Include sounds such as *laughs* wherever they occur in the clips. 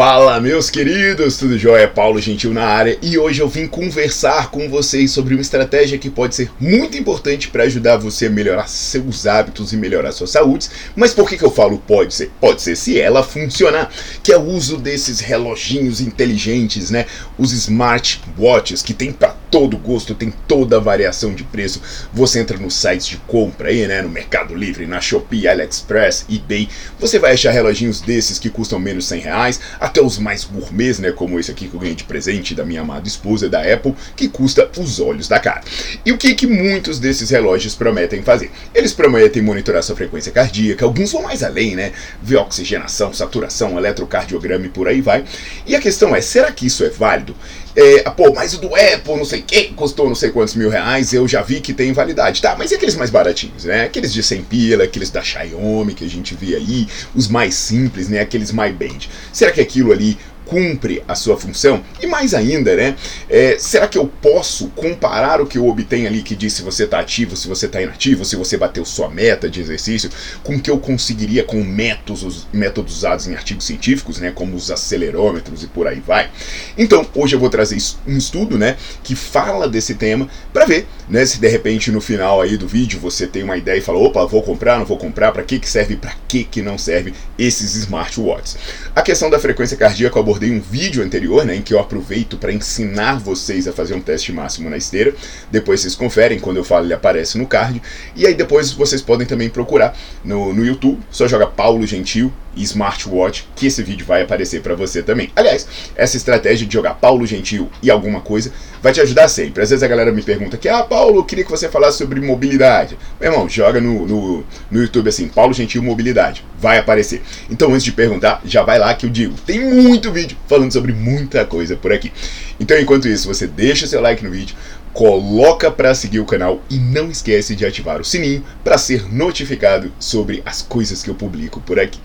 Fala, meus queridos, tudo jóia? Paulo Gentil na área e hoje eu vim conversar com vocês sobre uma estratégia que pode ser muito importante para ajudar você a melhorar seus hábitos e melhorar sua saúde. Mas por que, que eu falo pode ser? Pode ser se ela funcionar, que é o uso desses reloginhos inteligentes, né? Os smartwatches que tem para todo gosto, tem toda a variação de preço. Você entra nos sites de compra aí, né? No Mercado Livre, na Shopee, AliExpress, eBay. Você vai achar reloginhos desses que custam menos de 100 reais, até os mais gourmets, né? Como esse aqui que eu ganhei de presente da minha amada esposa, da Apple, que custa os olhos da cara. E o que, que muitos desses relógios prometem fazer? Eles prometem monitorar sua frequência cardíaca, alguns vão mais além, né? Ver oxigenação, saturação, eletrocardiograma e por aí vai. E a questão é, será que isso é válido? É, pô, mas o do Apple, não sei que, custou não sei quantos mil reais, eu já vi que tem validade. Tá, mas e aqueles mais baratinhos, né? Aqueles de 100 pila, aqueles da Xiaomi que a gente vê aí, os mais simples, né? Aqueles My Band. Será que aquilo ali cumpre a sua função? E mais ainda, né? É, será que eu posso comparar o que eu obtenho ali que diz se você está ativo, se você está inativo, se você bateu sua meta de exercício, com o que eu conseguiria com métodos, métodos usados em artigos científicos, né? Como os acelerômetros e por aí vai. Então, hoje eu vou trazer um estudo, né? Que fala desse tema para ver, né? Se de repente no final aí do vídeo você tem uma ideia e fala, opa, vou comprar, não vou comprar, para que que serve, para que que não serve esses smartwatches. A questão da frequência cardíaca abordei um vídeo anterior, né, em que eu aproveito para ensinar vocês a fazer um teste máximo na esteira. Depois vocês conferem, quando eu falo ele aparece no card. E aí depois vocês podem também procurar no, no YouTube, só joga Paulo Gentil smartwatch, que esse vídeo vai aparecer para você também. Aliás, essa estratégia de jogar Paulo Gentil e alguma coisa vai te ajudar sempre. Às vezes a galera me pergunta que, ah, Paulo, eu queria que você falasse sobre mobilidade. Meu irmão, joga no, no, no YouTube assim, Paulo Gentil Mobilidade, vai aparecer. Então, antes de perguntar, já vai lá que eu digo, tem muito vídeo falando sobre muita coisa por aqui. Então, enquanto isso, você deixa seu like no vídeo, coloca para seguir o canal e não esquece de ativar o sininho para ser notificado sobre as coisas que eu publico por aqui.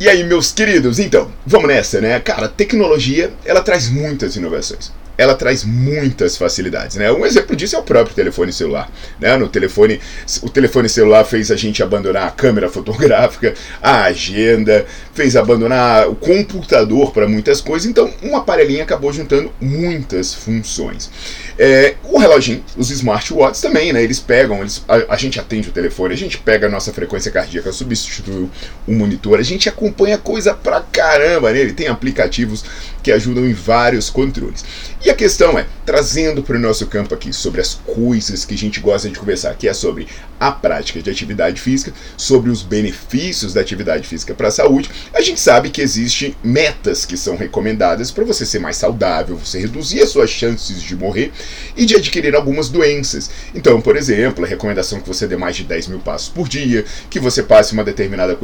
E aí, meus queridos, então, vamos nessa, né? Cara, tecnologia, ela traz muitas inovações ela traz muitas facilidades, né? Um exemplo disso é o próprio telefone celular, né? No telefone, o telefone celular fez a gente abandonar a câmera *laughs* fotográfica, a agenda, fez abandonar o computador para muitas coisas, então um aparelhinho acabou juntando muitas funções. É, o reloginho, os smartwatches também, né? Eles pegam, eles, a, a, gente atende o telefone, a gente pega a nossa frequência cardíaca, substitui o monitor, a gente acompanha coisa pra caramba nele, tem aplicativos que ajudam em vários controles. E a questão é, trazendo para o nosso campo aqui sobre as coisas que a gente gosta de conversar, que é sobre a prática de atividade física, sobre os benefícios da atividade física para a saúde, a gente sabe que existem metas que são recomendadas para você ser mais saudável, você reduzir as suas chances de morrer e de adquirir algumas doenças. Então, por exemplo, a recomendação que você dê mais de 10 mil passos por dia, que você passe uma determinada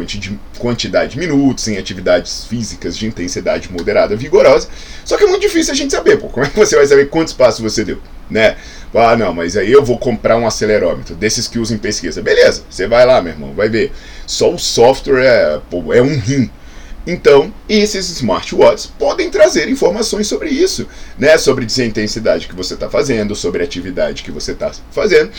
quantidade de minutos em atividades físicas de intensidade moderada vigorosa. Só que é muito difícil a gente saber, pô, como é que você vai saber quantos passos você deu, né? Ah, não, mas aí eu vou comprar um acelerômetro, desses que usam em pesquisa. Beleza, você vai lá, meu irmão, vai ver. Só o software é, pô, é um rim. Então, esses smartwatches podem trazer informações sobre isso, né? Sobre a intensidade que você está fazendo, sobre a atividade que você está fazendo.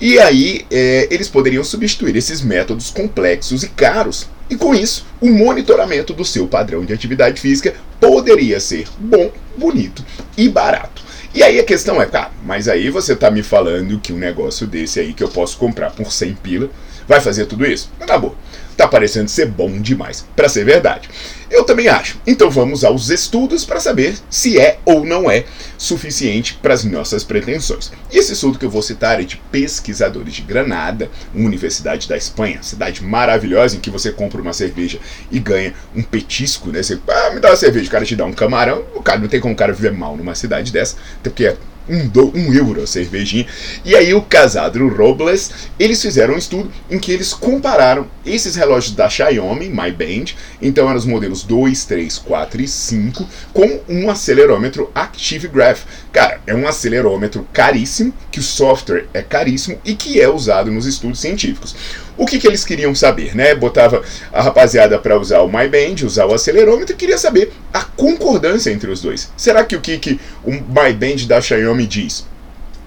E aí, é, eles poderiam substituir esses métodos complexos e caros. E com isso, o monitoramento do seu padrão de atividade física poderia ser bom, bonito e barato. E aí a questão é, cara, mas aí você tá me falando que um negócio desse aí que eu posso comprar por 100 pila vai fazer tudo isso? Tá bom tá parecendo ser bom demais para ser verdade. Eu também acho. Então vamos aos estudos para saber se é ou não é suficiente para as nossas pretensões. E esse estudo que eu vou citar é de pesquisadores de Granada, universidade da Espanha, cidade maravilhosa em que você compra uma cerveja e ganha um petisco, né? Você, ah, me dá uma cerveja, o cara te dá um camarão, o cara não tem como o cara viver mal numa cidade dessa, até porque é um, do, um euro a cervejinha. E aí o Casadro Robles, eles fizeram um estudo em que eles compararam esses relógios da Xiaomi, My Band, então eram os modelos 2, 3, 4 e 5, com um acelerômetro Active Graph. Cara, é um acelerômetro caríssimo, que o software é caríssimo e que é usado nos estudos científicos. O que, que eles queriam saber, né? Botava a rapaziada para usar o My Band, usar o acelerômetro e queria saber a concordância entre os dois. Será que o que, que o My Band da Xiaomi diz?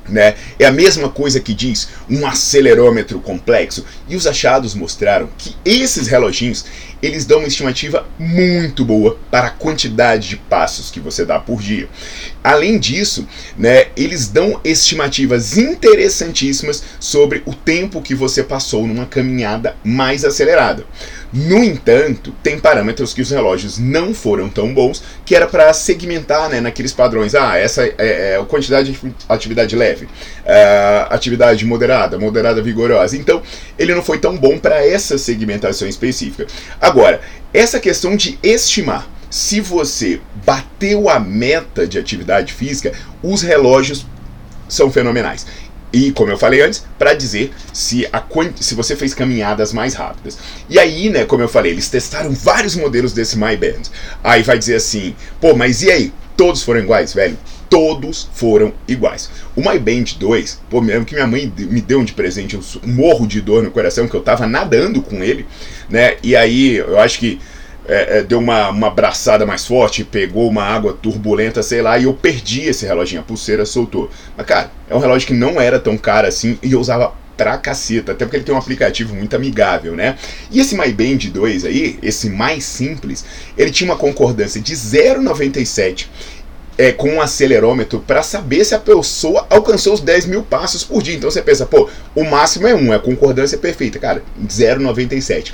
Né? É a mesma coisa que diz um acelerômetro complexo. E os achados mostraram que esses reloginhos eles dão uma estimativa muito boa para a quantidade de passos que você dá por dia. Além disso, né, eles dão estimativas interessantíssimas sobre o tempo que você passou numa caminhada mais acelerada. No entanto, tem parâmetros que os relógios não foram tão bons, que era para segmentar né, naqueles padrões. Ah, essa é, é a quantidade de atividade leve, uh, atividade moderada, moderada vigorosa. Então, ele não foi tão bom para essa segmentação específica. Agora, essa questão de estimar se você bateu a meta de atividade física, os relógios são fenomenais. E, como eu falei antes, para dizer se, a, se você fez caminhadas mais rápidas. E aí, né, como eu falei, eles testaram vários modelos desse My Band. Aí vai dizer assim, pô, mas e aí? Todos foram iguais, velho? Todos foram iguais. O My Band 2, pô, me lembro que minha mãe me deu um de presente, um morro de dor no coração, que eu tava nadando com ele, né? E aí, eu acho que é, é, deu uma, uma abraçada mais forte, pegou uma água turbulenta, sei lá, e eu perdi esse reloginho, a pulseira soltou. Mas, cara, é um relógio que não era tão caro assim e eu usava pra caceta, até porque ele tem um aplicativo muito amigável, né? E esse My Band 2 aí, esse mais simples, ele tinha uma concordância de 0,97 é, com um acelerômetro para saber se a pessoa alcançou os 10 mil passos por dia. Então você pensa, pô, o máximo é 1, é a concordância perfeita. Cara, 0,97.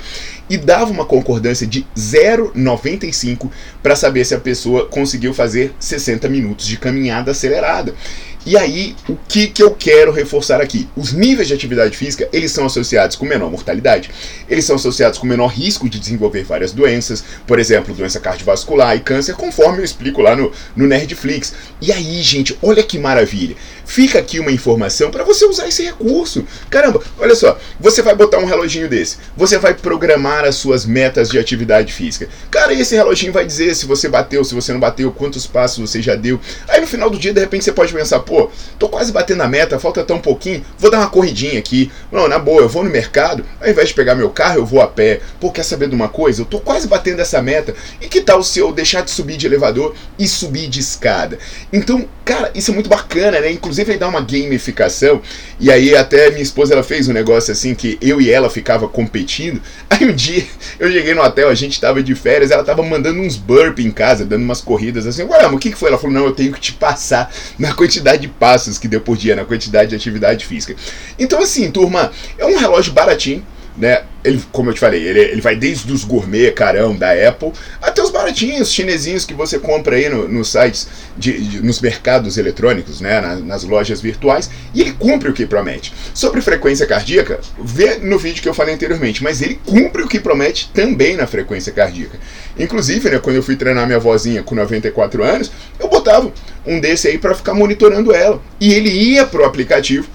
E dava uma concordância de 0,95 para saber se a pessoa conseguiu fazer 60 minutos de caminhada acelerada. E aí, o que, que eu quero reforçar aqui? Os níveis de atividade física, eles são associados com menor mortalidade, eles são associados com menor risco de desenvolver várias doenças, por exemplo, doença cardiovascular e câncer, conforme eu explico lá no, no Nerdflix. E aí, gente, olha que maravilha. Fica aqui uma informação para você usar esse recurso. Caramba, olha só, você vai botar um reloginho desse, você vai programar as suas metas de atividade física. Cara, esse reloginho vai dizer se você bateu, se você não bateu, quantos passos você já deu. Aí no final do dia, de repente, você pode pensar, pô, tô quase batendo a meta, falta tão pouquinho, vou dar uma corridinha aqui. Não, na boa, eu vou no mercado, ao invés de pegar meu carro, eu vou a pé. Pô, quer saber de uma coisa? Eu tô quase batendo essa meta. E que tal se eu deixar de subir de elevador e subir de escada? Então, cara, isso é muito bacana, né? Inclusive ele dá uma gamificação. E aí até minha esposa ela fez um negócio assim que eu e ela ficava competindo. *laughs* Aí um dia eu cheguei no hotel, a gente tava de férias, ela tava mandando uns burp em casa, dando umas corridas assim. Ué, mas o que, que foi? Ela falou: "Não, eu tenho que te passar *laughs* na quantidade de passos que deu por dia, na quantidade de atividade física. Então, assim, turma, é um relógio baratinho, né? Ele, como eu te falei, ele, ele vai desde os gourmet carão da Apple até os baratinhos chinesinhos que você compra aí no, nos sites, de, de, nos mercados eletrônicos, né, na, nas lojas virtuais, e ele cumpre o que promete. Sobre frequência cardíaca, vê no vídeo que eu falei anteriormente, mas ele cumpre o que promete também na frequência cardíaca. Inclusive, né, quando eu fui treinar minha vozinha com 94 anos, eu botava um desse aí para ficar monitorando ela. E ele ia pro aplicativo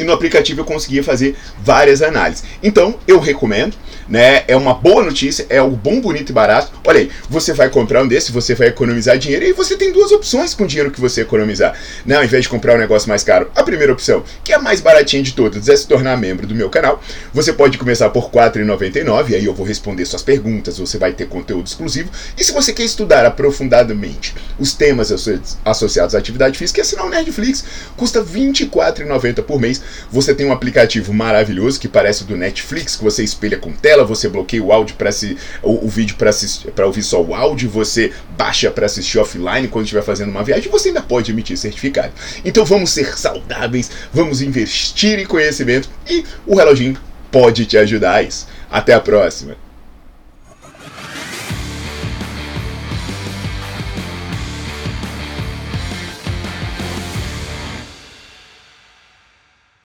e no aplicativo eu conseguia fazer várias análises. Então, eu recomendo, né? É uma boa notícia, é algo bom, bonito e barato. Olha aí, você vai comprar um desse, você vai economizar dinheiro e você tem duas opções com o dinheiro que você economizar. Né? Ao invés de comprar um negócio mais caro, a primeira opção, que é a mais baratinha de todas, é se tornar membro do meu canal. Você pode começar por R$ 4,99, aí eu vou responder suas perguntas, você vai ter conteúdo exclusivo. E se você quer estudar aprofundadamente os temas associados à atividade física, é assinar o Nerdflix. Custa R$ 24,90 por mês Você tem um aplicativo maravilhoso que parece do Netflix, que você espelha com tela, você bloqueia o áudio para o, o vídeo para ouvir só o áudio, você baixa para assistir offline quando estiver fazendo uma viagem, você ainda pode emitir certificado. Então vamos ser saudáveis, vamos investir em conhecimento e o reloginho pode te ajudar a isso. Até a próxima!